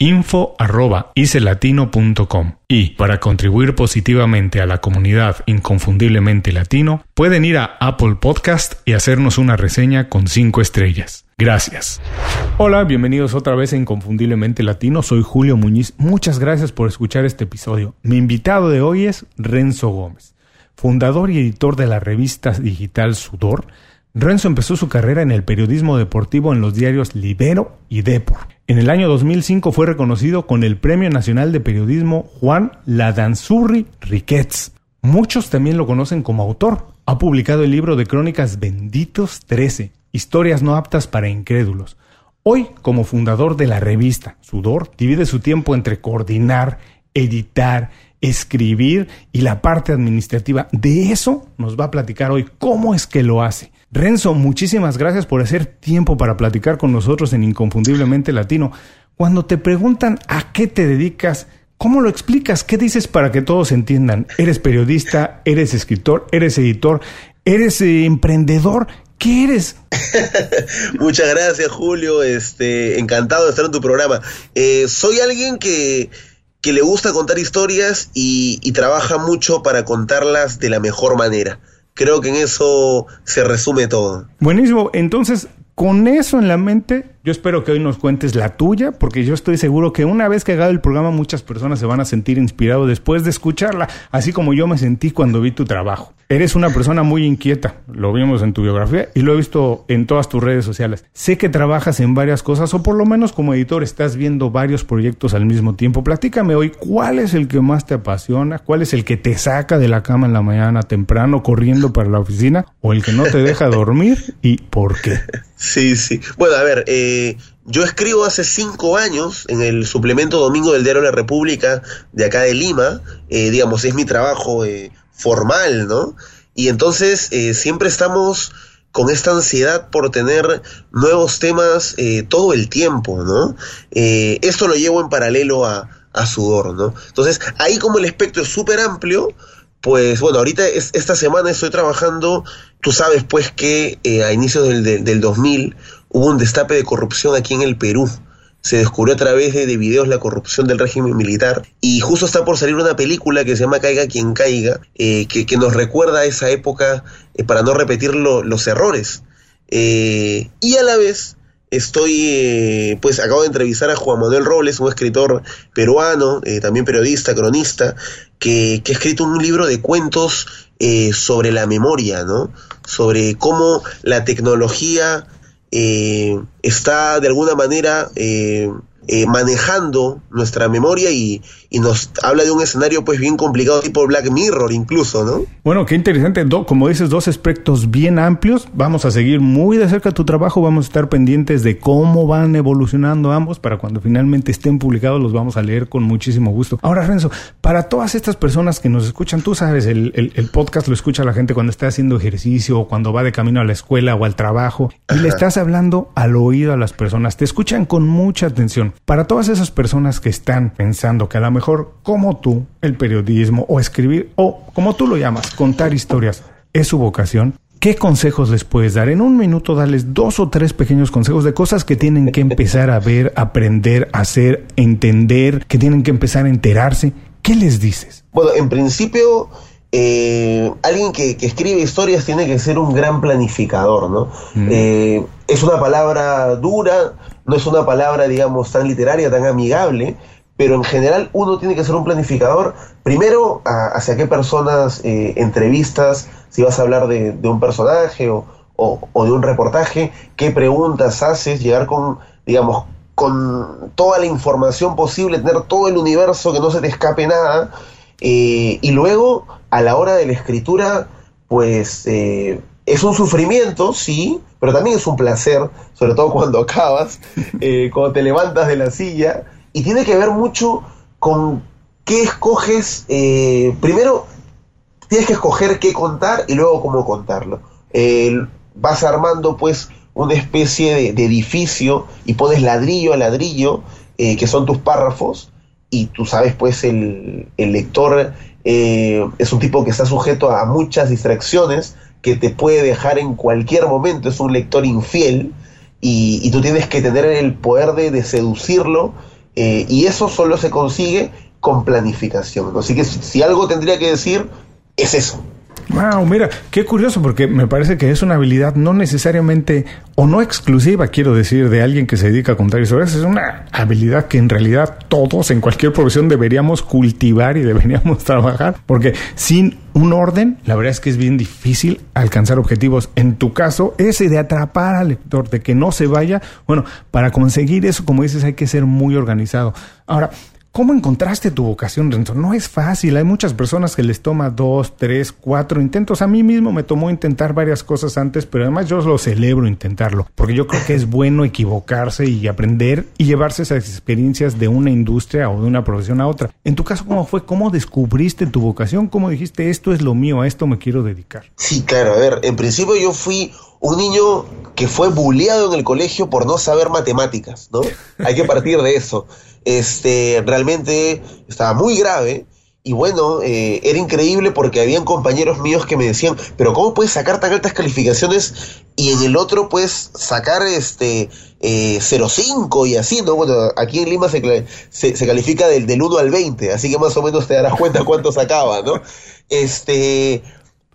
info.icelatino.com y para contribuir positivamente a la comunidad inconfundiblemente latino pueden ir a Apple Podcast y hacernos una reseña con 5 estrellas. Gracias. Hola, bienvenidos otra vez a Inconfundiblemente Latino. Soy Julio Muñiz. Muchas gracias por escuchar este episodio. Mi invitado de hoy es Renzo Gómez, fundador y editor de la revista digital Sudor. Renzo empezó su carrera en el periodismo deportivo en los diarios Libero y Depor. En el año 2005 fue reconocido con el Premio Nacional de Periodismo Juan Ladanzurri Riquets. Muchos también lo conocen como autor. Ha publicado el libro de crónicas Benditos 13, historias no aptas para incrédulos. Hoy, como fundador de la revista Sudor, divide su tiempo entre coordinar, editar, escribir y la parte administrativa. De eso nos va a platicar hoy cómo es que lo hace. Renzo, muchísimas gracias por hacer tiempo para platicar con nosotros en Inconfundiblemente Latino. Cuando te preguntan a qué te dedicas, ¿cómo lo explicas? ¿Qué dices para que todos entiendan? ¿Eres periodista? ¿Eres escritor? ¿Eres editor? ¿Eres eh, emprendedor? ¿Qué eres? Muchas gracias, Julio. Este, encantado de estar en tu programa. Eh, soy alguien que, que, le gusta contar historias y, y trabaja mucho para contarlas de la mejor manera. Creo que en eso se resume todo. Buenísimo. Entonces, con eso en la mente, yo espero que hoy nos cuentes la tuya, porque yo estoy seguro que una vez que haga el programa muchas personas se van a sentir inspirados después de escucharla, así como yo me sentí cuando vi tu trabajo. Eres una persona muy inquieta, lo vimos en tu biografía y lo he visto en todas tus redes sociales. Sé que trabajas en varias cosas o por lo menos como editor estás viendo varios proyectos al mismo tiempo. Platícame hoy cuál es el que más te apasiona, cuál es el que te saca de la cama en la mañana temprano corriendo para la oficina o el que no te deja dormir y por qué. Sí, sí. Bueno, a ver, eh, yo escribo hace cinco años en el suplemento Domingo del Diario de la República de acá de Lima, eh, digamos, es mi trabajo eh, formal, ¿no? Y entonces eh, siempre estamos con esta ansiedad por tener nuevos temas eh, todo el tiempo, ¿no? Eh, esto lo llevo en paralelo a, a sudor, ¿no? Entonces, ahí como el espectro es súper amplio, pues bueno, ahorita es, esta semana estoy trabajando, tú sabes pues que eh, a inicios del, del, del, 2000 hubo un destape de corrupción aquí en el Perú. Se descubrió a través de, de, videos la corrupción del régimen militar y justo está por salir una película que se llama Caiga quien caiga, eh, que, que, nos recuerda a esa época eh, para no repetir lo, los errores. Eh, y a la vez estoy, pues acabo de entrevistar a Juan Manuel Robles, un escritor peruano, también periodista, cronista, que, ha escrito un libro de cuentos eh, sobre la memoria, ¿no? Sobre cómo la tecnología eh, está de alguna manera eh, manejando nuestra memoria y, y, nos habla de un escenario pues bien complicado tipo Black Mirror incluso, ¿no? Bueno, qué interesante, Do, como dices, dos aspectos bien amplios, vamos a seguir muy de cerca tu trabajo, vamos a estar pendientes de cómo van evolucionando ambos para cuando finalmente estén publicados los vamos a leer con muchísimo gusto. Ahora, Renzo, para todas estas personas que nos escuchan, tú sabes, el, el, el podcast lo escucha la gente cuando está haciendo ejercicio o cuando va de camino a la escuela o al trabajo y Ajá. le estás hablando al oído a las personas, te escuchan con mucha atención. Para todas esas personas que están pensando que a lo mejor como tú, el periodismo o escribir o como tú lo llamas, contar historias, es su vocación, ¿qué consejos les puedes dar? En un minuto, darles dos o tres pequeños consejos de cosas que tienen que empezar a ver, aprender, hacer, entender, que tienen que empezar a enterarse. ¿Qué les dices? Bueno, en principio, eh, alguien que, escribe historias tiene que ser un gran planificador, ¿no? Mm. Eh, es una palabra dura, no es una palabra, digamos, tan literaria, tan amigable, pero en general uno tiene que ser un planificador, primero, hacia qué personas eh, entrevistas, si vas a hablar de, un personaje o, de un reportaje, qué preguntas haces, llegar con, digamos, con toda la información posible, tener todo el universo, que no se te escape nada, eh, y luego, a la hora de la escritura, pues eh, es un sufrimiento, sí, pero también es un placer, sobre todo cuando acabas, cuando te levantas de la silla, y tiene que ver mucho con qué escoges. Eh, primero, tienes que escoger qué contar y luego cómo contarlo. vas armando pues una especie de, edificio y pones ladrillo a ladrillo, eh, que son tus párrafos, y tú sabes pues el, lector eh, es un tipo que está sujeto a muchas distracciones, que te puede dejar en cualquier momento, es un lector infiel, y, tú tienes que tener el poder de seducirlo eh, y eso solo se consigue con planificación. Así que si, algo tendría que decir, es eso. Wow, mira, qué curioso porque me parece que es una habilidad no necesariamente o no exclusiva, quiero decir, de alguien que se dedica a contar historias. Es una habilidad que en realidad todos en cualquier profesión deberíamos cultivar y deberíamos trabajar porque sin un orden, la verdad es que es bien difícil alcanzar objetivos. En tu caso, ese de atrapar al lector, de que no se vaya, bueno, para conseguir eso, como dices, hay que ser muy organizado. Ahora, ¿Cómo encontraste tu vocación, Renzo? No es fácil. Hay muchas personas que les toma dos, tres, cuatro intentos. A mí mismo me tomó intentar varias cosas antes, pero además yo lo celebro intentarlo, porque yo creo que es bueno equivocarse y aprender y llevarse esas experiencias de una industria o de una profesión a otra. En tu caso, ¿cómo fue? ¿Cómo descubriste tu vocación? ¿Cómo dijiste, esto es lo mío, a esto me quiero dedicar? Sí, claro. A ver, en principio yo fui un niño que fue bulleado en el colegio por no saber matemáticas, ¿no? Hay que partir de eso este, realmente estaba muy grave. Y bueno, eh, era increíble porque habían compañeros míos que me decían, pero ¿cómo puedes sacar tan altas calificaciones y en el otro puedes sacar este eh, 0,5 y así, ¿no? Bueno, aquí en Lima se, se, califica del, del 1 al 20, así que más o menos te darás cuenta cuánto sacaba, ¿no? Este,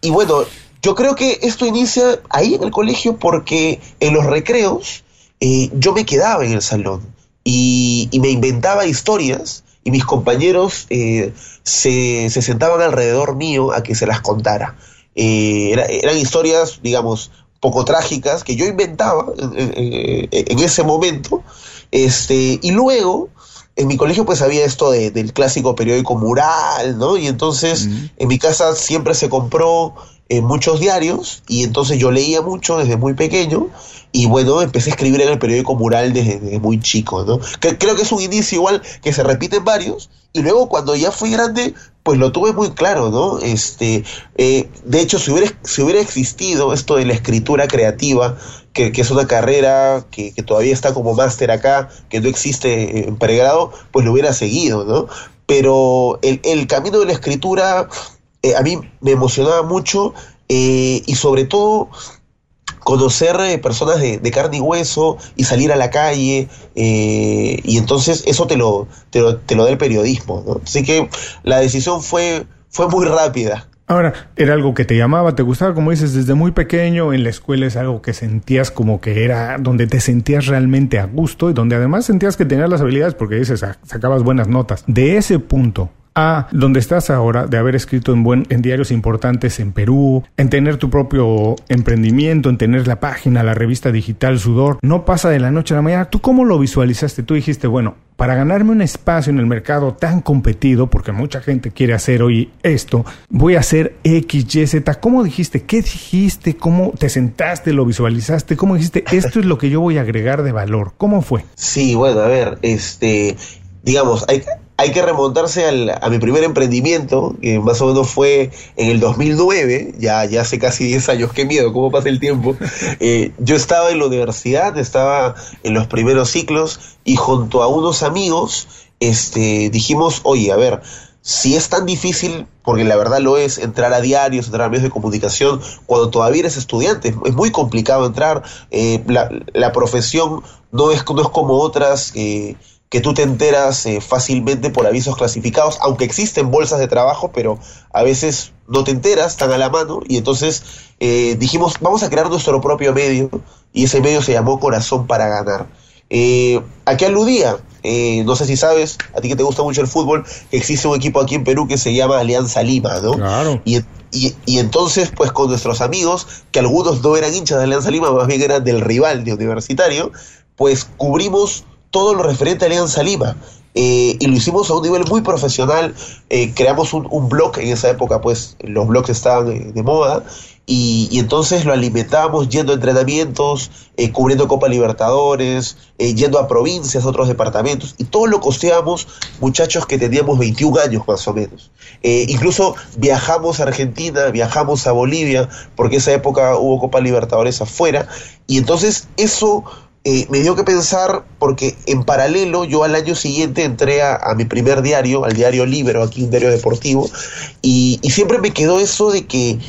y bueno, yo creo que esto inicia ahí en el colegio porque en los recreos eh, yo me quedaba en el salón y, me inventaba historias y mis compañeros eh, se, sentaban alrededor mío a que se las contara. Eh, eran historias, digamos, poco trágicas que yo inventaba en, ese momento. Este, y luego, en mi colegio pues había esto del clásico periódico mural, ¿no? Y entonces en mi casa siempre se compró eh, muchos diarios y entonces yo leía mucho desde muy pequeño y bueno, empecé a escribir en el periódico Mural desde, muy chico, ¿no? creo que es un inicio igual que se repite en varios y luego cuando ya fui grande, pues lo tuve muy claro, ¿no? Este, eh, de hecho, si hubiera, si hubiera existido esto de la escritura creativa, que, es una carrera que, todavía está como máster acá, que no existe en pregrado, pues lo hubiera seguido, ¿no? Pero el camino de la escritura eh, a mí me emocionaba mucho eh, y sobre todo conocer eh, personas de, carne y hueso y salir a la calle eh, y entonces eso te lo, te lo, te lo da el periodismo. Así que la decisión fue, fue muy rápida. Ahora, era algo que te llamaba, te gustaba, como dices, desde muy pequeño, en la escuela es algo que sentías como que era donde te sentías realmente a gusto y donde además sentías que tenías las habilidades porque dices, sacabas buenas notas. De ese punto a donde estás ahora, de haber escrito en, buen, en diarios importantes en Perú, en tener tu propio emprendimiento, en tener la página, la revista digital Sudor, no pasa de la noche a la mañana. ¿Tú cómo lo visualizaste? Tú dijiste, bueno, para ganarme un espacio en el mercado tan competido, porque mucha gente quiere hacer hoy esto, voy a hacer X, Y, Z. ¿Cómo dijiste? ¿Qué dijiste? ¿Cómo te sentaste? ¿Lo visualizaste? ¿Cómo dijiste? Esto es lo que yo voy a agregar de valor. ¿Cómo fue? Sí, bueno, a ver, este, digamos, hay, hay que remontarse al, a mi primer emprendimiento, que más o menos fue en el 2009, ya, ya hace casi 10 años, qué miedo, cómo pasa el tiempo. Eh, yo estaba en la universidad, estaba en los primeros ciclos y junto a unos amigos este, dijimos, oye, a ver, si es tan difícil, porque la verdad lo es, entrar a diarios, entrar a medios de comunicación, cuando todavía eres estudiante, es muy complicado entrar, eh, la, profesión no es, no es como otras eh, que tú te enteras eh, fácilmente por avisos clasificados, aunque existen bolsas de trabajo, pero a veces no te enteras, están a la mano, y entonces dijimos, vamos a crear nuestro propio medio, y ese medio se llamó Corazón para Ganar. ¿A qué aludía? Eh, no sé si sabes, a ti que te gusta mucho el fútbol, que existe un equipo aquí en Perú que se llama Alianza Lima, ¿no? Claro. Y, y, entonces, pues con nuestros amigos, que algunos no eran hinchas de Alianza Lima, más bien eran del rival de Universitario, pues cubrimos todo lo referente a Alianza Lima. Eh, y lo hicimos a un nivel muy profesional. Eh, creamos un, un, blog, en esa época pues los blogs estaban de moda, y, entonces lo alimentamos yendo a entrenamientos, eh, cubriendo Copa Libertadores, eh, yendo a provincias, otros departamentos, y todo lo costeamos muchachos que teníamos 21 años más o menos. Eh, incluso viajamos a Argentina, viajamos a Bolivia, porque esa época hubo Copa Libertadores afuera, y entonces eso me dio que pensar, porque en paralelo yo al año siguiente entré a, mi primer diario, al diario Libero, aquí un diario deportivo, y siempre me quedó eso de que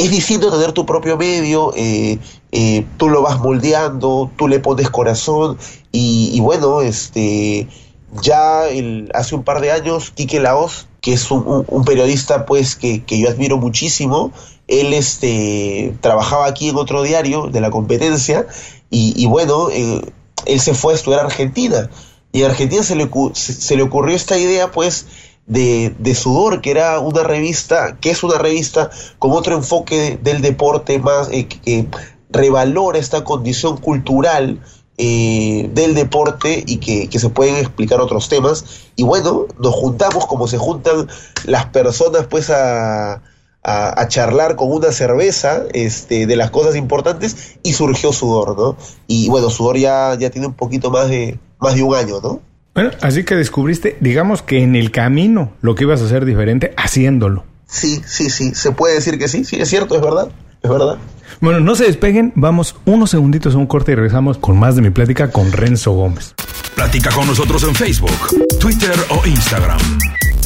es distinto tener tu propio medio, eh, eh, tú lo vas moldeando, tú le pones corazón y, bueno, este ya hace un par de años, Quique Laos, que es un, periodista pues que, yo admiro muchísimo, él este, trabajaba aquí en otro diario de la competencia y, bueno, eh, él se fue a estudiar a Argentina y a Argentina se le, se le ocurrió esta idea pues de, Sudor, que era una revista, que es una revista con otro enfoque del deporte más eh, que revalora esta condición cultural eh, del deporte y que, se pueden explicar otros temas. Y bueno, nos juntamos como se juntan las personas pues a, a, charlar con una cerveza este, de las cosas importantes y surgió Sudor, ¿no? Y bueno, Sudor ya, ya tiene un poquito más de, más de un año, ¿no? Bueno, así que descubriste, digamos que en el camino, lo que ibas a hacer diferente haciéndolo. Sí, sí, sí, se puede decir que sí, sí, es cierto, es verdad, es verdad. Bueno, no se despeguen, vamos unos segunditos a un corte y regresamos con más de mi plática con Renzo Gómez. Platica con nosotros en Facebook, Twitter o Instagram.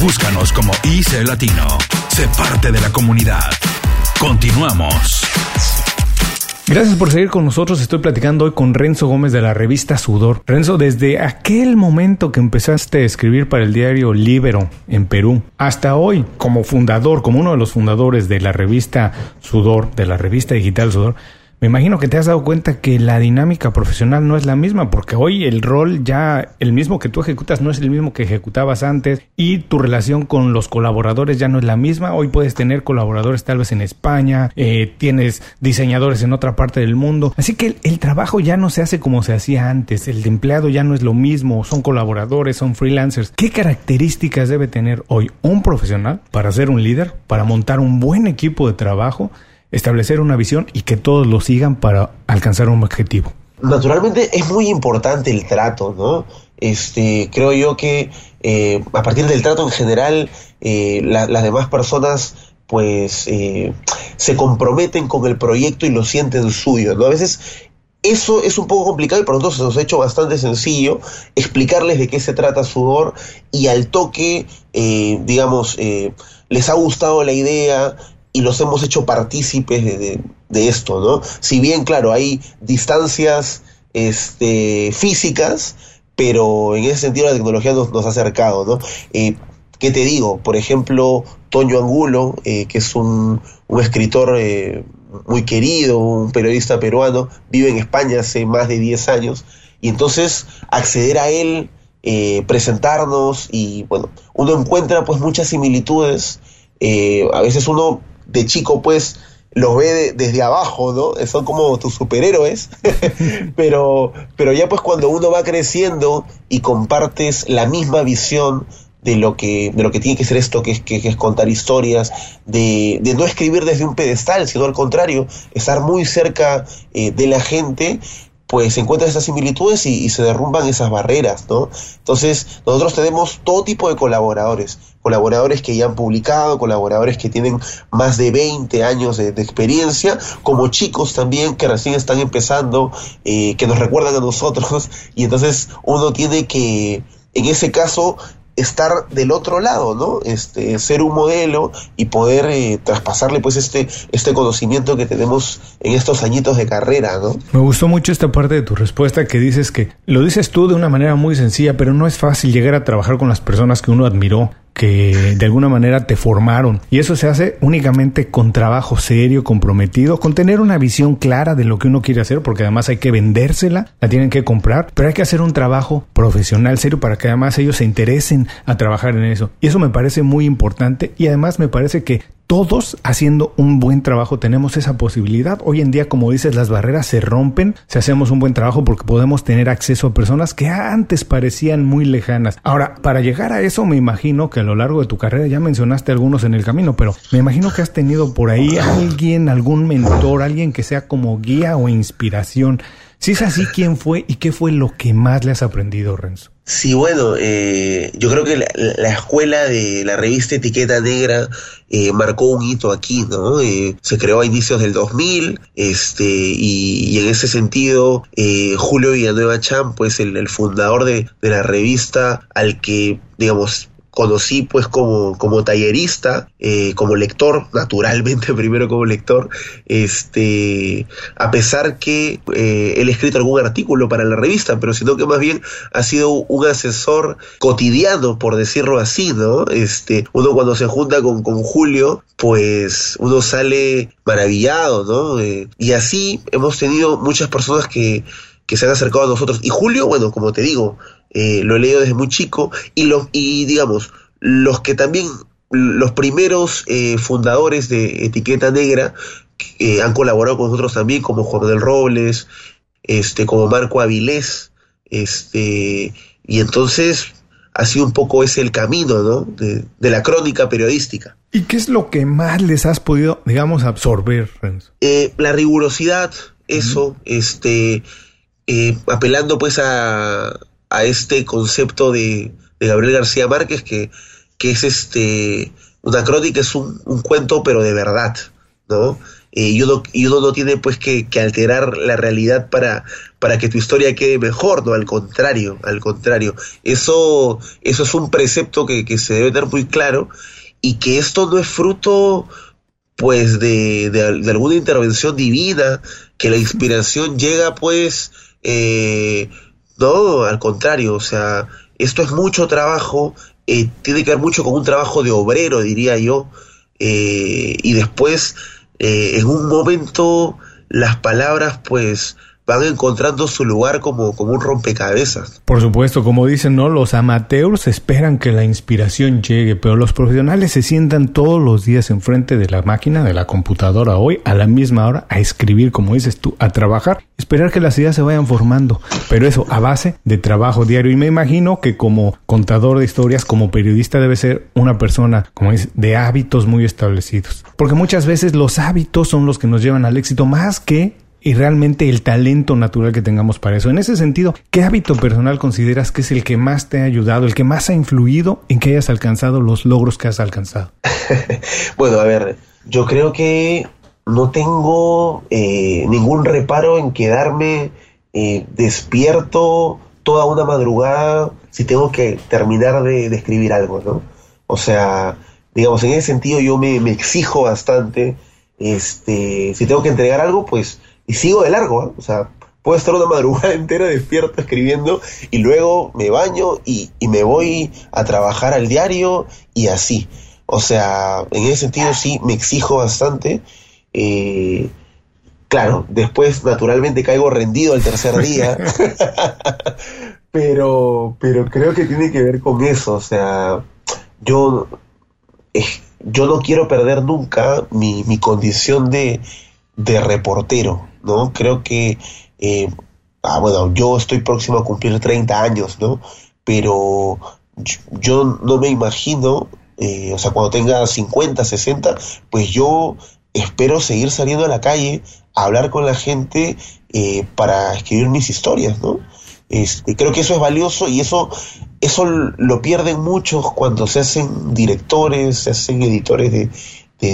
Búscanos como IC Latino. Sé parte de la comunidad. Continuamos. Gracias por seguir con nosotros. Estoy platicando hoy con Renzo Gómez de la revista Sudor. Renzo, desde aquel momento que empezaste a escribir para el diario Libero en Perú hasta hoy, como fundador, como uno de los fundadores de la revista Sudor, de la revista digital Sudor, me imagino que te has dado cuenta que la dinámica profesional no es la misma, porque hoy el rol ya, el mismo que tú ejecutas, no es el mismo que ejecutabas antes y tu relación con los colaboradores ya no es la misma. Hoy puedes tener colaboradores tal vez en España, eh, tienes diseñadores en otra parte del mundo. Así que el, trabajo ya no se hace como se hacía antes, el empleado ya no es lo mismo, son colaboradores, son freelancers. ¿Qué características debe tener hoy un profesional para ser un líder, para montar un buen equipo de trabajo? Establecer una visión y que todos lo sigan para alcanzar un objetivo. Naturalmente es muy importante el trato, ¿no? Este, creo yo que eh, a partir del trato en general, eh, las demás personas pues eh, se comprometen con el proyecto y lo sienten suyo. A veces eso es un poco complicado y por lo nos ha hecho bastante sencillo explicarles de qué se trata Sudor y al toque, digamos, les ha gustado la idea, y los hemos hecho partícipes de, esto, ¿no? Si bien, claro, hay distancias este, físicas, pero en ese sentido la tecnología nos, ha acercado, ¿no? Eh, ¿Qué te digo? Por ejemplo, Toño Angulo, eh, que es un, escritor eh, muy querido, un periodista peruano, vive en España hace más de 10 años, y entonces acceder a él, presentarnos, y bueno, uno encuentra pues muchas similitudes, a veces uno de chico pues los ve desde abajo, ¿no? Son como tus superhéroes, pero, pero ya pues cuando uno va creciendo y compartes la misma visión de lo que, de lo que tiene que ser esto, que es, que, es contar historias, de, de, no escribir desde un pedestal, sino al contrario, estar muy cerca eh, de la gente, pues se encuentran esas similitudes y, se derrumban esas barreras, ¿no? Entonces, nosotros tenemos todo tipo de colaboradores, colaboradores que ya han publicado, colaboradores que tienen más de 20 años de, experiencia, como chicos también que recién están empezando, eh, que nos recuerdan a nosotros, y entonces uno tiene que, en ese caso, estar del otro lado, ¿no? Este, ser un modelo y poder eh, traspasarle pues este, este conocimiento que tenemos en estos añitos de carrera, ¿no? Me gustó mucho esta parte de tu respuesta que dices que lo dices tú de una manera muy sencilla, pero no es fácil llegar a trabajar con las personas que uno admiró que de alguna manera te formaron. Y eso se hace únicamente con trabajo serio, comprometido, con tener una visión clara de lo que uno quiere hacer, porque además hay que vendérsela, la tienen que comprar, pero hay que hacer un trabajo profesional, serio, para que además ellos se interesen a trabajar en eso. Y eso me parece muy importante y además me parece que todos haciendo un buen trabajo tenemos esa posibilidad. Hoy en día, como dices, las barreras se rompen si hacemos un buen trabajo porque podemos tener acceso a personas que antes parecían muy lejanas. Ahora, para llegar a eso, me imagino que a lo largo de tu carrera ya mencionaste algunos en el camino, pero me imagino que has tenido por ahí alguien, algún mentor, alguien que sea como guía o inspiración. Si es así, ¿quién fue y qué fue lo que más le has aprendido, Renzo? Sí, bueno, eh, yo creo que la, escuela de la revista Etiqueta Negra eh, marcó un hito aquí, ¿no? Eh, se creó a inicios del 2000, este, y, en ese sentido, Julio Villanueva Chan, pues el, el fundador de, de la revista, al que, digamos, conocí pues como, como tallerista, eh, como lector, naturalmente primero como lector, este, a pesar que eh, él ha escrito algún artículo para la revista, pero sino que más bien ha sido un asesor cotidiano, por decirlo así, ¿no? Este, uno cuando se junta con, con Julio, pues uno sale maravillado, ¿no? Eh, y así hemos tenido muchas personas que, que se han acercado a nosotros. Y Julio, bueno, como te digo, eh, lo he leído desde muy chico, y, los, y digamos, los que también, los primeros eh, fundadores de Etiqueta Negra, eh, han colaborado con nosotros también, como Juan del Robles, este, como Marco Avilés, este, y entonces ha sido un poco ese el camino, ¿no? De, de, la crónica periodística. ¿Y qué es lo que más les has podido, digamos, absorber, Renzo? la rigurosidad, eso, este, apelando pues a, a este concepto de, Gabriel García Márquez, que, que, es este una crónica, es un, cuento, pero de verdad, ¿no? Eh, y, uno, no tiene pues que, alterar la realidad para, para que tu historia quede mejor, ¿no? Al contrario, al contrario. Eso, eso es un precepto que, que se debe tener muy claro y que esto no es fruto pues de, de, alguna intervención divina, que la inspiración llega pues eh, no, al contrario, o sea, esto es mucho trabajo, eh, tiene que ver mucho con un trabajo de obrero, diría yo, eh, y después, eh, en un momento, las palabras, pues, van encontrando su lugar como, como un rompecabezas. Por supuesto, como dicen, ¿no? Los amateurs esperan que la inspiración llegue, pero los profesionales se sientan todos los días enfrente de la máquina, de la computadora hoy, a la misma hora, a escribir, como dices tú, a trabajar, esperar que las ideas se vayan formando, pero eso a base de trabajo diario. Y me imagino que como contador de historias, como periodista, debe ser una persona, como dices, de hábitos muy establecidos. Porque muchas veces los hábitos son los que nos llevan al éxito más que y realmente el talento natural que tengamos para eso. En ese sentido, ¿qué hábito personal consideras que es el que más te ha ayudado, el que más ha influido en que hayas alcanzado los logros que has alcanzado? bueno, a ver, yo creo que no tengo eh, ningún reparo en quedarme eh, despierto toda una madrugada si tengo que terminar de, escribir algo, ¿no? O sea, digamos, en ese sentido yo me, me exijo bastante. Este, si tengo que entregar algo, pues y sigo de largo, ¿eh? o sea, puedo estar una madrugada entera despierto escribiendo y luego me baño y, me voy a trabajar al diario y así. O sea, en ese sentido sí me exijo bastante. Eh, claro, después naturalmente caigo rendido el tercer día. pero, pero creo que tiene que ver con eso. O sea, yo, eh, yo no quiero perder nunca mi, mi condición de, de reportero. ¿No? Creo que, eh, ah, bueno, yo estoy próximo a cumplir 30 años, ¿no? Pero yo, no me imagino, eh, o sea, cuando tenga 50, 60, pues yo espero seguir saliendo a la calle a hablar con la gente eh, para escribir mis historias, ¿no? Este, creo que eso es valioso y eso, eso lo pierden muchos cuando se hacen directores, se hacen editores de,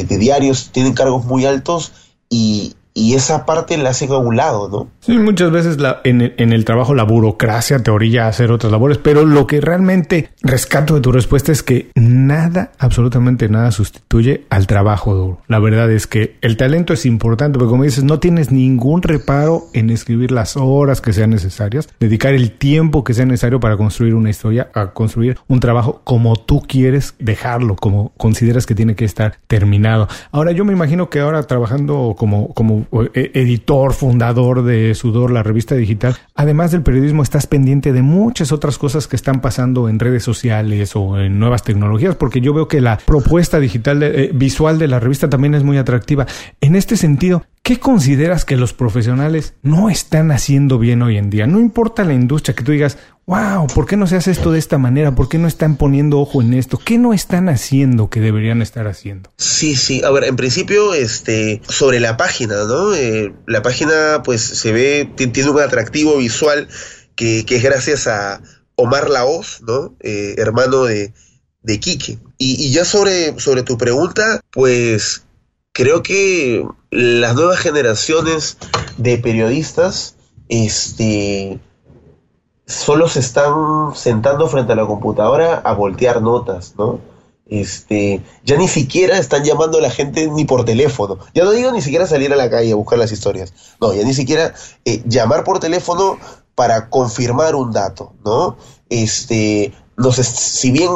de diarios, tienen cargos muy altos y, y esa parte la hacen a un lado, ¿no? Sí, muchas veces la, en, el, en, el, trabajo la burocracia te orilla a hacer otras labores, pero lo que realmente rescato de tu respuesta es que nada, absolutamente nada sustituye al trabajo duro. La verdad es que el talento es importante, porque como dices, no tienes ningún reparo en escribir las horas que sean necesarias, dedicar el tiempo que sea necesario para construir una historia, a construir un trabajo como tú quieres dejarlo, como consideras que tiene que estar terminado. Ahora, yo me imagino que ahora trabajando como, como eh, editor, fundador de Sudor, la revista digital, además del periodismo, estás pendiente de muchas otras cosas que están pasando en redes sociales o en nuevas tecnologías, porque yo veo que la propuesta digital eh, visual de la revista también es muy atractiva. En este sentido, ¿Qué consideras que los profesionales no están haciendo bien hoy en día? No importa la industria que tú digas, wow, ¿por qué no se hace esto de esta manera? ¿Por qué no están poniendo ojo en esto? ¿Qué no están haciendo que deberían estar haciendo? Sí, sí, a ver, en principio, este, sobre la página, ¿no? Eh, la página, pues, se ve, tiene un atractivo visual que, es gracias a Omar Laoz, ¿no? Eh, hermano de, de Quique. Y, y ya sobre, sobre tu pregunta, pues creo que las nuevas generaciones de periodistas este, solo se están sentando frente a la computadora a voltear notas, ¿no? Este, ya ni siquiera están llamando a la gente ni por teléfono. Ya no digo ni siquiera salir a la calle a buscar las historias. No, ya ni siquiera eh, llamar por teléfono para confirmar un dato, ¿no? Este, no sé, si bien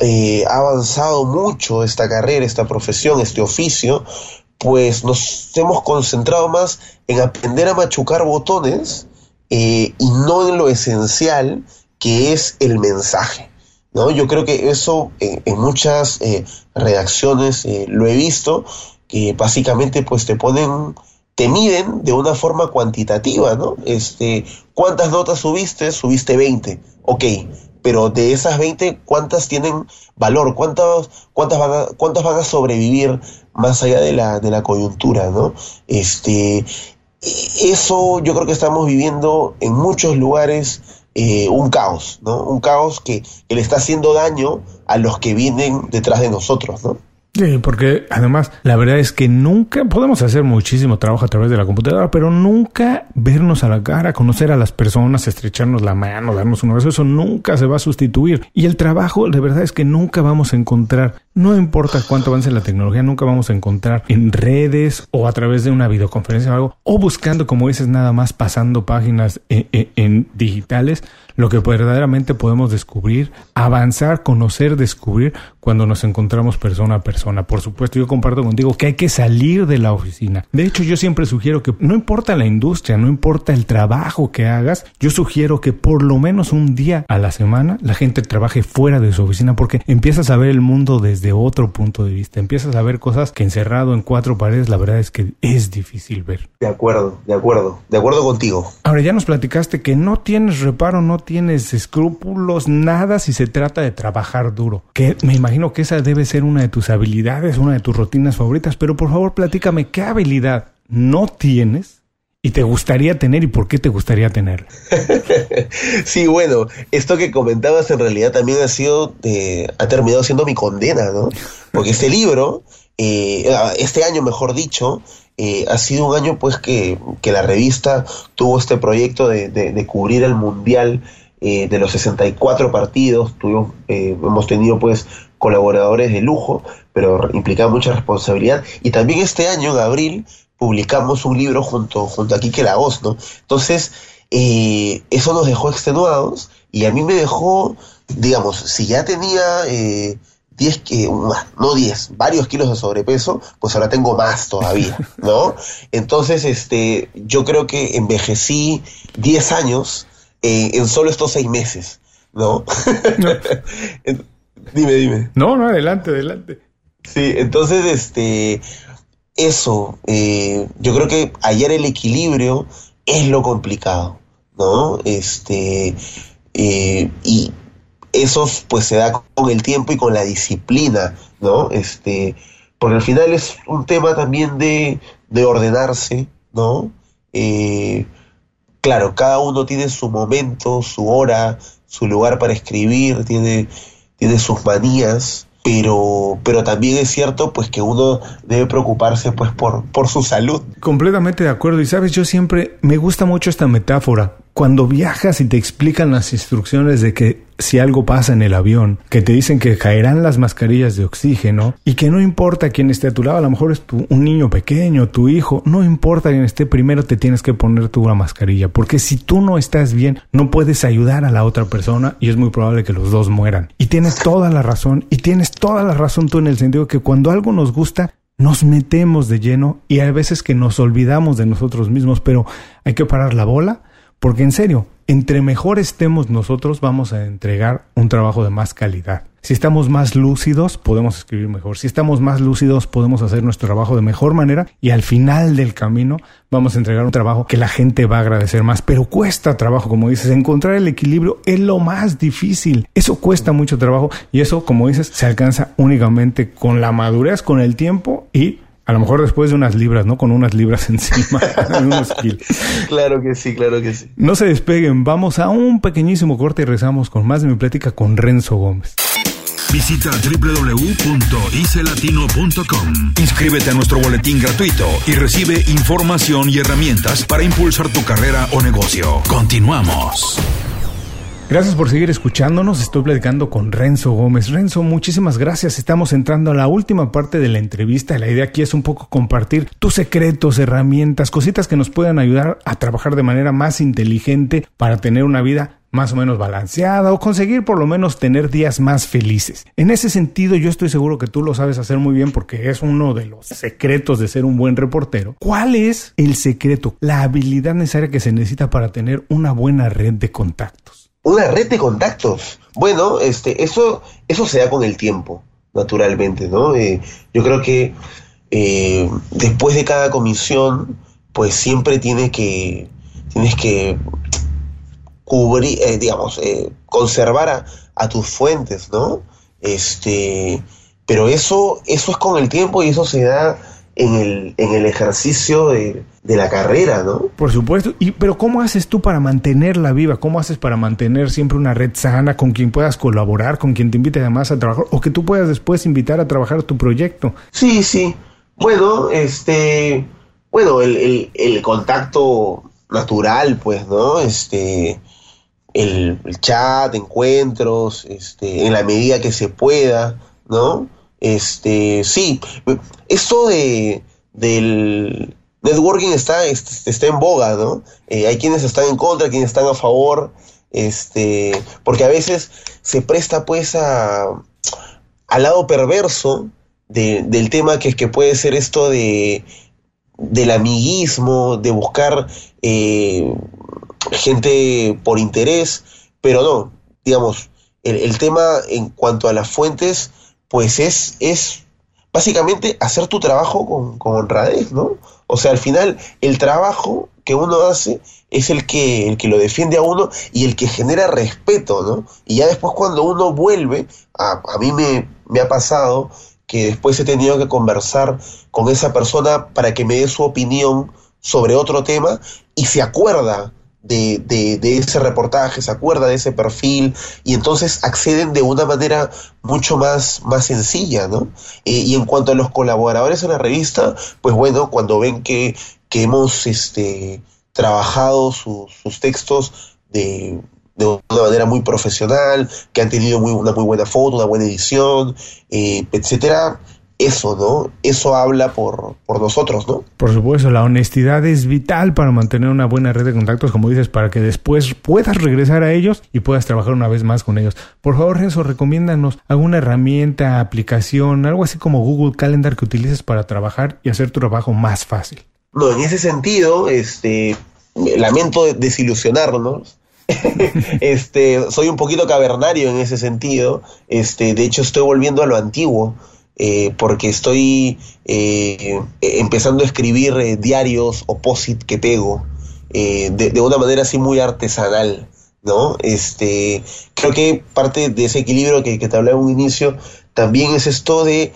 eh, ha avanzado mucho esta carrera, esta profesión, este oficio, pues nos hemos concentrado más en aprender a machucar botones eh, y no en lo esencial que es el mensaje. ¿no? Yo creo que eso en muchas eh, redacciones lo he visto, que básicamente pues te ponen, te miden de una forma cuantitativa, ¿no? Este, ¿cuántas notas subiste? Subiste 20. Ok, pero de esas 20, ¿cuántas tienen valor? ¿Cuántas, cuántas, van, a, cuántas van a sobrevivir más allá de la, de la coyuntura? ¿no? Este, eso yo creo que estamos viviendo en muchos lugares eh, un caos, ¿no? Un caos que, que, le está haciendo daño a los que vienen detrás de nosotros, ¿no? Sí, porque además la verdad es que nunca podemos hacer muchísimo trabajo a través de la computadora, pero nunca vernos a la cara, conocer a las personas, estrecharnos la mano, darnos un abrazo, eso nunca se va a sustituir. Y el trabajo, la verdad es que nunca vamos a encontrar, no importa cuánto avance la tecnología, nunca vamos a encontrar en redes o a través de una videoconferencia o algo, o buscando, como dices, nada más pasando páginas en, en digitales, lo que verdaderamente podemos descubrir, avanzar, conocer, descubrir cuando nos encontramos persona a persona. Por supuesto, yo comparto contigo que hay que salir de la oficina. De hecho, yo siempre sugiero que no importa la industria, no importa el trabajo que hagas, yo sugiero que por lo menos un día a la semana la gente trabaje fuera de su oficina porque empiezas a ver el mundo desde otro punto de vista, empiezas a ver cosas que encerrado en cuatro paredes, la verdad es que es difícil ver. De acuerdo, de acuerdo, de acuerdo contigo. Ahora ya nos platicaste que no tienes reparo, no tienes escrúpulos, nada si se trata de trabajar duro. Que me imagino que esa debe ser una de tus habilidades, una de tus rutinas favoritas, pero por favor platícame qué habilidad no tienes y te gustaría tener y por qué te gustaría tener. sí, bueno, esto que comentabas en realidad también ha sido, eh, ha terminado siendo mi condena, ¿no? Porque este libro, eh, este año mejor dicho, eh, ha sido un año pues que, que, la revista tuvo este proyecto de, de cubrir el mundial eh, de los 64 partidos, tuvimos, eh, hemos tenido pues colaboradores de lujo, pero implicaba mucha responsabilidad. Y también este año, en abril, publicamos un libro junto, junto a Quique Lagos, ¿no? Entonces, eh, eso nos dejó extenuados y a mí me dejó, digamos, si ya tenía 10, no 10, varios kilos de sobrepeso, pues ahora tengo más todavía, ¿no? Entonces, este, yo creo que envejecí 10 años en solo estos seis meses, ¿no? dime, dime. No, no, adelante, adelante. Sí, entonces, este, eso, eh, yo creo que hallar el equilibrio es lo complicado, ¿no? Este, eh, y eso pues se da con el tiempo y con la disciplina, ¿no? Este, porque al final es un tema también de, de ordenarse, ¿no? Eh, claro, cada uno tiene su momento, su hora, su lugar para escribir, tiene, tiene sus manías, pero, pero también es cierto pues que uno debe preocuparse pues por, por su salud. Completamente de acuerdo. Y sabes, yo siempre me gusta mucho esta metáfora. Cuando viajas y te explican las instrucciones de que si algo pasa en el avión, que te dicen que caerán las mascarillas de oxígeno y que no importa quién esté a tu lado, a lo mejor es tu, un niño pequeño, tu hijo, no importa quién esté, primero te tienes que poner la mascarilla, porque si tú no estás bien, no puedes ayudar a la otra persona y es muy probable que los dos mueran. Y tienes toda la razón, y tienes toda la razón tú en el sentido que cuando algo nos gusta, nos metemos de lleno y hay veces que nos olvidamos de nosotros mismos, pero hay que parar la bola porque en serio, entre mejor estemos nosotros, vamos a entregar un trabajo de más calidad. Si estamos más lúcidos, podemos escribir mejor. Si estamos más lúcidos, podemos hacer nuestro trabajo de mejor manera y al final del camino vamos a entregar un trabajo que la gente va a agradecer más. Pero cuesta trabajo, como dices, encontrar el equilibrio es lo más difícil. Eso cuesta mucho trabajo y eso, como dices, se alcanza únicamente con la madurez, con el tiempo y a lo mejor después de unas libras, ¿no? Con unas libras encima, unos kilos. Claro que sí, claro que sí. No se despeguen, vamos a un pequeñísimo corte y rezamos con más de mi plática con Renzo Gómez. Visita www.icelatino.com. Inscríbete a nuestro boletín gratuito y recibe información y herramientas para impulsar tu carrera o negocio. Continuamos. Gracias por seguir escuchándonos. Estoy platicando con Renzo Gómez. Renzo, muchísimas gracias. Estamos entrando a la última parte de la entrevista. La idea aquí es un poco compartir tus secretos, herramientas, cositas que nos puedan ayudar a trabajar de manera más inteligente para tener una vida más o menos balanceada o conseguir por lo menos tener días más felices. En ese sentido, yo estoy seguro que tú lo sabes hacer muy bien porque es uno de los secretos de ser un buen reportero. ¿Cuál es el secreto, la habilidad necesaria que se necesita para tener una buena red de contactos? Una red de contactos. Bueno, este, eso, eso se da con el tiempo, naturalmente, ¿no? Eh, yo creo que eh, después de cada comisión, pues siempre tiene que, tienes que cubrir, eh, digamos, conservar a, tus fuentes, ¿no? Este, pero eso, eso es con el tiempo y eso se da en el, en el ejercicio de, la carrera, ¿no? Por supuesto. Y, pero ¿cómo haces tú para mantenerla viva? ¿Cómo haces para mantener siempre una red sana con quien puedas colaborar, con quien te invite además a trabajar o que tú puedas después invitar a trabajar tu proyecto? Sí, sí. Bueno, este, bueno, el, el, contacto natural, pues, ¿no? Este, el, el, chat, encuentros, este, en la medida que se pueda, ¿no? Este, sí, esto de, del networking está, está en boga, ¿no? Eh, hay quienes están en contra, quienes están a favor, este, porque a veces se presta pues a, al lado perverso del tema que, que puede ser esto de del amiguismo, de buscar eh, gente por interés, pero no, digamos, el, el tema en cuanto a las fuentes pues es, es básicamente hacer tu trabajo con, con, honradez, ¿no? O sea, al final el trabajo que uno hace es el que, el que lo defiende a uno y el que genera respeto, ¿no? Y ya después cuando uno vuelve, a, a mí me, me ha pasado que después he tenido que conversar con esa persona para que me dé su opinión sobre otro tema y se acuerda de, de, ese reportaje, se acuerda de ese perfil y entonces acceden de una manera mucho más, más sencilla, ¿no? Eh, y en cuanto a los colaboradores en la revista, pues bueno, cuando ven que, que hemos este, trabajado sus textos de, de una manera muy profesional, que han tenido muy, una muy buena foto, una buena edición, eh, etcétera, eso, ¿no? Eso habla por, por nosotros, ¿no? Por supuesto, la honestidad es vital para mantener una buena red de contactos, como dices, para que después puedas regresar a ellos y puedas trabajar una vez más con ellos. Por favor, Renzo, recomiéndanos alguna herramienta, aplicación, algo así como Google Calendar que utilices para trabajar y hacer tu trabajo más fácil. No, en ese sentido, este, lamento desilusionarnos. este, soy un poquito cavernario en ese sentido. Este, de hecho, estoy volviendo a lo antiguo. Eh, porque estoy eh, empezando a escribir eh, diarios o posit que pego de, una manera así muy artesanal, ¿no? Este, creo que parte de ese equilibrio que, te hablaba en un inicio también es esto de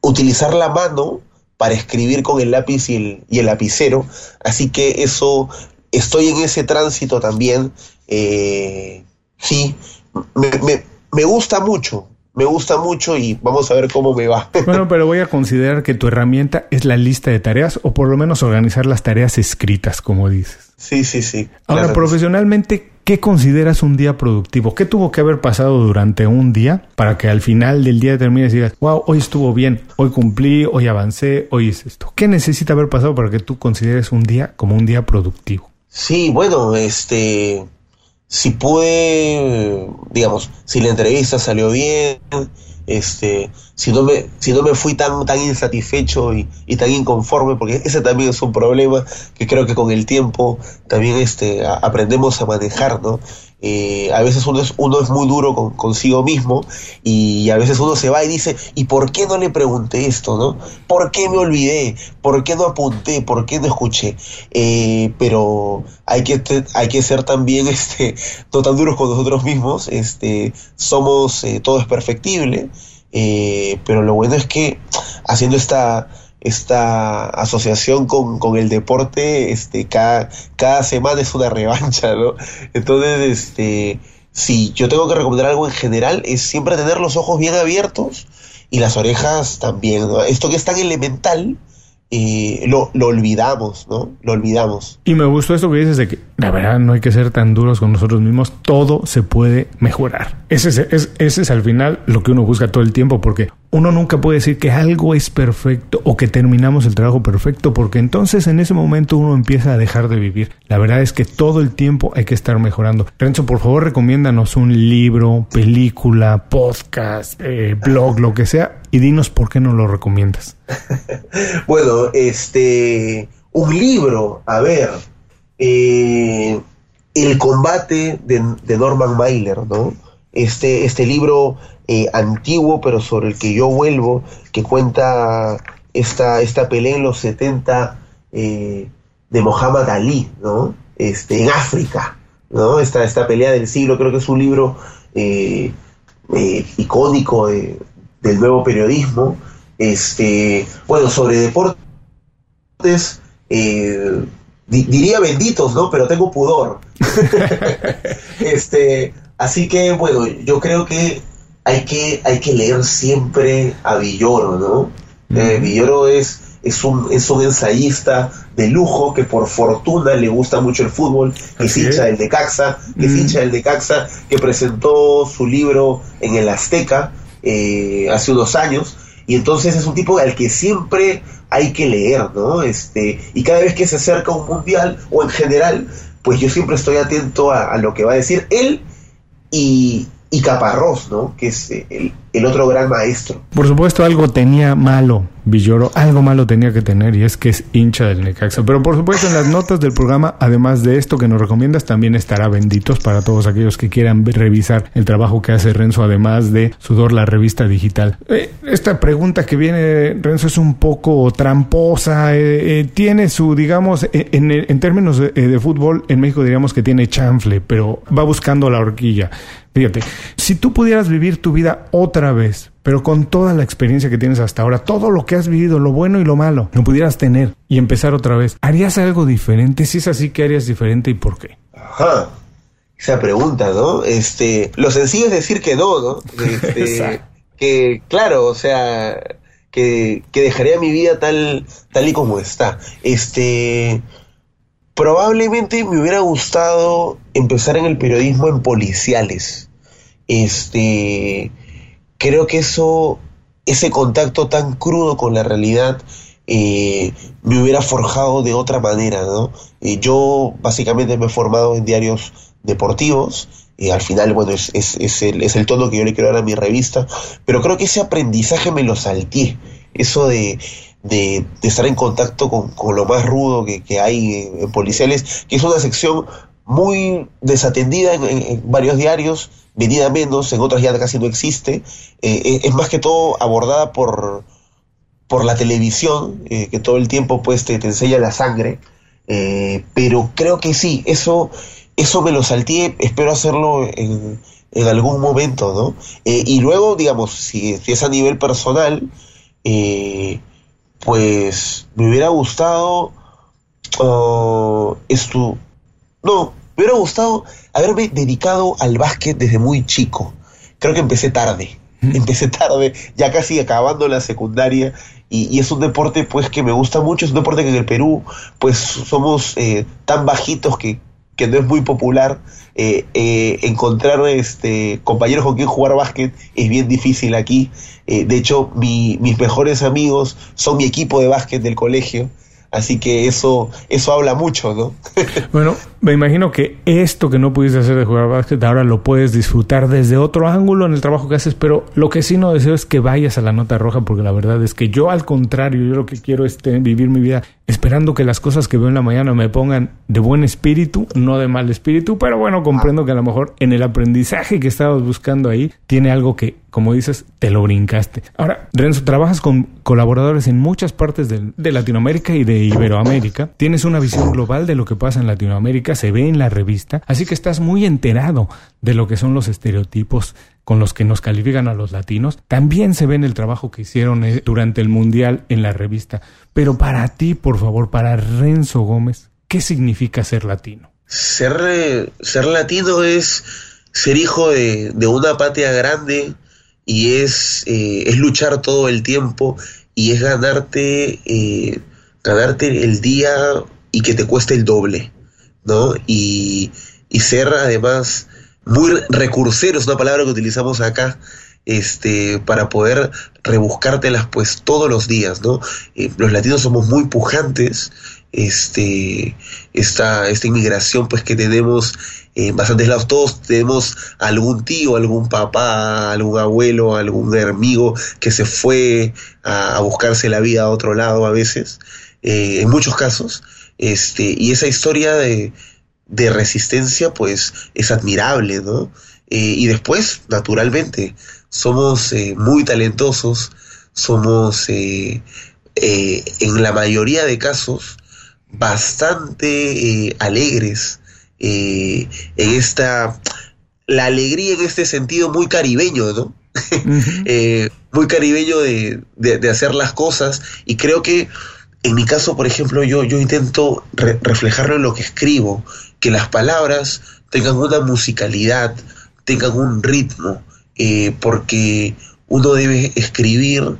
utilizar la mano para escribir con el lápiz y el, lapicero, así que eso, estoy en ese tránsito también, sí, me, me gusta mucho, me gusta mucho y vamos a ver cómo me va. Bueno, pero voy a considerar que tu herramienta es la lista de tareas o por lo menos organizar las tareas escritas, como dices. Sí, sí, sí. Ahora, profesionalmente, ¿qué consideras un día productivo? ¿Qué tuvo que haber pasado durante un día para que al final del día termines y digas, wow, hoy estuvo bien, hoy cumplí, hoy avancé, hoy es esto? ¿Qué necesita haber pasado para que tú consideres un día como un día productivo? Sí, bueno, este, si pude, digamos, si la entrevista salió bien, este, si no me, si no me fui tan, tan insatisfecho y, y, tan inconforme, porque ese también es un problema que creo que con el tiempo también este, aprendemos a manejar, ¿no? Eh, a veces uno es, uno es muy duro con, consigo mismo y a veces uno se va y dice, ¿y por qué no le pregunté esto? ¿no? ¿Por qué me olvidé? ¿Por qué no apunté? ¿Por qué no escuché? Eh, pero hay que, hay que ser también este, no tan duros con nosotros mismos, este, somos, eh, todo es perfectible, pero lo bueno es que haciendo esta esta asociación con, con, el deporte, este, cada, cada semana es una revancha, ¿no? Entonces, este, si yo tengo que recomendar algo en general, es siempre tener los ojos bien abiertos y las orejas también, ¿no? Esto que es tan elemental, eh, lo, lo, olvidamos, ¿no? Lo olvidamos. Y me gustó esto que dices de que la verdad no hay que ser tan duros con nosotros mismos, todo se puede mejorar. Ese es, ese es al final lo que uno busca todo el tiempo, porque uno nunca puede decir que algo es perfecto o que terminamos el trabajo perfecto, porque entonces en ese momento uno empieza a dejar de vivir. La verdad es que todo el tiempo hay que estar mejorando. Renzo, por favor, recomiéndanos un libro, película, podcast, eh, blog, lo que sea, y dinos por qué no lo recomiendas. bueno, este, un libro, a ver, eh, El combate de, de Norman Mailer, ¿no? Este, este libro eh, antiguo, pero sobre el que yo vuelvo, que cuenta esta, esta pelea en los 70 eh, de Muhammad Ali, ¿no? Este, en África, ¿no? Esta, esta pelea del siglo, creo que es un libro eh, icónico del nuevo periodismo. Este, bueno, sobre deportes, diría benditos, ¿no? Pero tengo pudor. este, así que, bueno, yo creo que hay que, hay que leer siempre a Villoro, ¿no? Eh, Villoro es, es, un, es un ensayista de lujo que por fortuna le gusta mucho el fútbol, que es hincha del Decaxa, que es hincha del Decaxa, que presentó su libro en el Azteca eh, hace unos años, y entonces es un tipo al que siempre hay que leer, ¿no? Este, y cada vez que se acerca un mundial o en general, pues yo siempre estoy atento a, a lo que va a decir. Él y, y Caparrós, ¿no? Que es el, el, otro gran maestro. Por supuesto, algo tenía malo Villoro, algo malo tenía que tener y es que es hincha del Necaxa. Pero por supuesto, en las notas del programa, además de esto que nos recomiendas, también estará benditos para todos aquellos que quieran revisar el trabajo que hace Renzo, además de Sudor, la revista digital. Eh, esta pregunta que viene, Renzo, es un poco tramposa. Eh, eh, tiene su, digamos, en, términos de fútbol, en México diríamos que tiene chanfle, pero va buscando la horquilla. Fíjate, si tú pudieras vivir tu vida otra vez, pero con toda la experiencia que tienes hasta ahora, todo lo que has vivido, lo bueno y lo malo, lo pudieras tener y empezar otra vez, ¿harías algo diferente? Si es así, ¿qué harías diferente y por qué? Ajá. Esa pregunta, ¿no? Este, lo sencillo es decir que no, ¿no? Este, que, claro, o sea, que, que dejaría mi vida tal, tal y como está. Este, probablemente me hubiera gustado empezar en el periodismo en policiales. Este, creo que eso, ese contacto tan crudo con la realidad, eh, me hubiera forjado de otra manera, ¿no? Eh, yo básicamente me he formado en diarios deportivos, y al final, bueno, es, es, es, el, es el tono que yo le quiero dar a mi revista, pero creo que ese aprendizaje me lo salté, eso de, de, estar en contacto con, con lo más rudo que, que hay en, policiales, que es una sección muy desatendida en, varios diarios, venida menos, en otras ya casi no existe, eh, es más que todo abordada por, por la televisión, eh, que todo el tiempo pues te, enseña la sangre, eh, pero creo que sí, eso, eso me lo salté, espero hacerlo en, en algún momento, ¿no? y luego, digamos, si, si, es a nivel personal, pues me hubiera gustado uh, esto, no, me hubiera gustado haberme dedicado al básquet desde muy chico. Creo que empecé tarde. empecé tarde, ya casi acabando la secundaria, y, es un deporte pues que me gusta mucho, es un deporte que en el Perú pues somos eh, tan bajitos que, que no es muy popular. Eh, eh, encontrar este compañeros con quien jugar básquet es bien difícil aquí. de hecho, mi, mis mejores amigos son mi equipo de básquet del colegio. Así que eso, eso habla mucho, ¿no? bueno, me imagino que esto que no pudiste hacer de jugar básquet, ahora lo puedes disfrutar desde otro ángulo en el trabajo que haces, pero lo que sí no deseo es que vayas a la nota roja, porque la verdad es que yo al contrario, yo lo que quiero es vivir mi vida esperando que las cosas que veo en la mañana me pongan de buen espíritu, no de mal espíritu, pero bueno, comprendo que a lo mejor en el aprendizaje que estabas buscando ahí tiene algo que como dices, te lo brincaste. Ahora, Renzo, trabajas con colaboradores en muchas partes de, Latinoamérica y de Iberoamérica. Tienes una visión global de lo que pasa en Latinoamérica, se ve en la revista, así que estás muy enterado de lo que son los estereotipos con los que nos califican a los latinos. También se ve en el trabajo que hicieron eh, durante el Mundial en la revista. Pero para ti, por favor, para Renzo Gómez, ¿qué significa ser latino? Ser, eh, ser latino es ser hijo de, de una patria grande, y es, eh, es luchar todo el tiempo y es ganarte, eh, ganarte el día y que te cueste el doble, ¿no? Y, y ser además muy recursero, es una palabra que utilizamos acá, este, para poder rebuscártelas pues todos los días, ¿no? Eh, los latinos somos muy pujantes, este, esta, esta inmigración pues que tenemos en bastantes lados, todos tenemos algún tío, algún papá, algún abuelo, algún amigo que se fue a, buscarse la vida a otro lado a veces, eh, en muchos casos, este, y esa historia de, de resistencia pues es admirable, ¿no? Eh, y después, naturalmente, somos eh, muy talentosos, somos en la mayoría de casos bastante alegres, eh, en esta, la alegría en este sentido muy caribeño, ¿no? Eh, muy caribeño de, hacer las cosas y creo que en mi caso, por ejemplo, yo, yo intento reflejarlo en lo que escribo, que las palabras tengan una musicalidad, tengan un ritmo, eh, porque uno debe escribir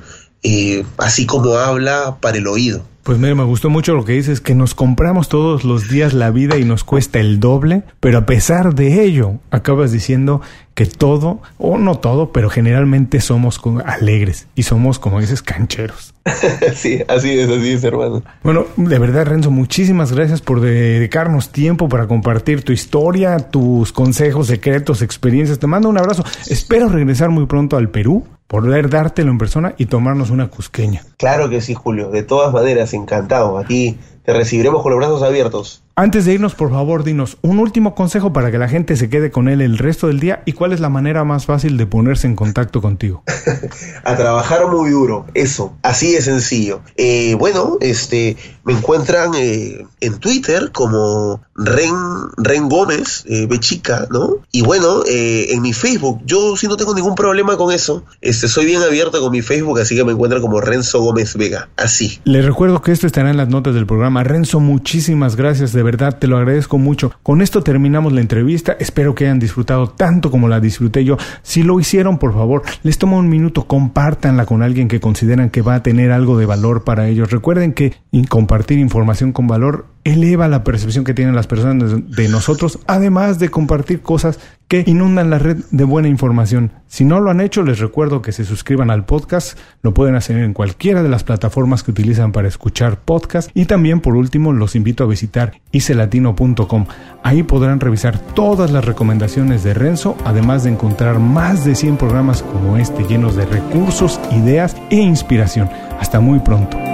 así como habla para el oído. Pues mira, me gustó mucho lo que dices, que nos compramos todos los días la vida y nos cuesta el doble, pero a pesar de ello, acabas diciendo que todo, o no todo, pero generalmente somos alegres y somos, como dices, cancheros. sí, así es, así es, hermano. Bueno, de verdad, Renzo, muchísimas gracias por dedicarnos tiempo para compartir tu historia, tus consejos, secretos, experiencias. Te mando un abrazo. Espero regresar muy pronto al Perú poder dártelo en persona y tomarnos una cusqueña. Claro que sí, Julio. De todas maneras, encantado. Aquí te recibiremos con los brazos abiertos. Antes de irnos, por favor, dinos un último consejo para que la gente se quede con él el resto del día y cuál es la manera más fácil de ponerse en contacto contigo. a trabajar muy duro, eso, así de sencillo. Eh, bueno, este, me encuentran eh, en Twitter como Ren, Ren Gómez, eh, Bechica, ¿no? Y bueno, en mi Facebook, yo sí no tengo ningún problema con eso. Este, soy bien abierto con mi Facebook, así que me encuentran como Renzo Gómez Vega, así. Les recuerdo que esto estará en las notas del programa. Renzo, muchísimas gracias de verdad te lo agradezco mucho. Con esto terminamos la entrevista. Espero que hayan disfrutado tanto como la disfruté yo. Si lo hicieron, por favor, les tomo un minuto, compártanla con alguien que consideran que va a tener algo de valor para ellos. Recuerden que compartir información con valor eleva la percepción que tienen las personas de nosotros, además de compartir cosas que inundan la red de buena información. Si no lo han hecho, les recuerdo que se suscriban al podcast, lo pueden hacer en cualquiera de las plataformas que utilizan para escuchar podcast y también por último los invito a visitar icelatino.com. Ahí podrán revisar todas las recomendaciones de Renzo, además de encontrar más de 100 programas como este llenos de recursos, ideas e inspiración. Hasta muy pronto.